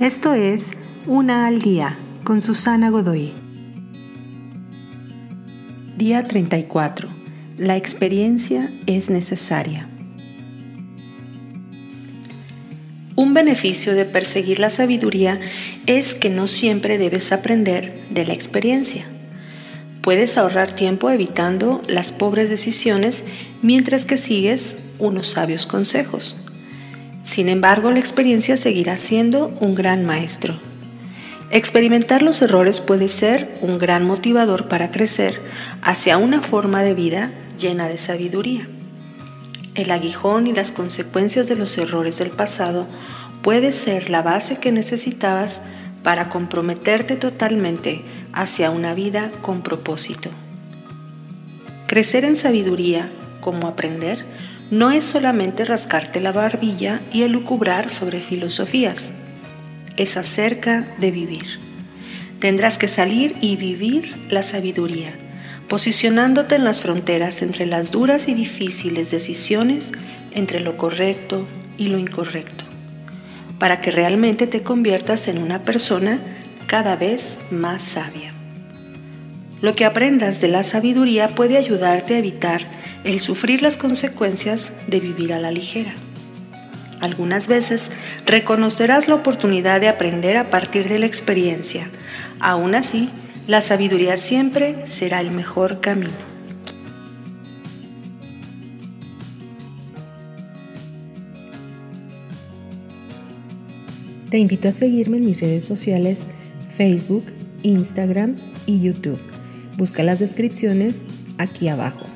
Esto es Una al Día con Susana Godoy. Día 34. La experiencia es necesaria. Un beneficio de perseguir la sabiduría es que no siempre debes aprender de la experiencia. Puedes ahorrar tiempo evitando las pobres decisiones mientras que sigues unos sabios consejos. Sin embargo, la experiencia seguirá siendo un gran maestro. Experimentar los errores puede ser un gran motivador para crecer hacia una forma de vida llena de sabiduría. El aguijón y las consecuencias de los errores del pasado puede ser la base que necesitabas para comprometerte totalmente hacia una vida con propósito. Crecer en sabiduría, como aprender, no es solamente rascarte la barbilla y elucubrar sobre filosofías, es acerca de vivir. Tendrás que salir y vivir la sabiduría, posicionándote en las fronteras entre las duras y difíciles decisiones entre lo correcto y lo incorrecto, para que realmente te conviertas en una persona cada vez más sabia. Lo que aprendas de la sabiduría puede ayudarte a evitar el sufrir las consecuencias de vivir a la ligera. Algunas veces reconocerás la oportunidad de aprender a partir de la experiencia. Aún así, la sabiduría siempre será el mejor camino. Te invito a seguirme en mis redes sociales Facebook, Instagram y YouTube. Busca las descripciones aquí abajo.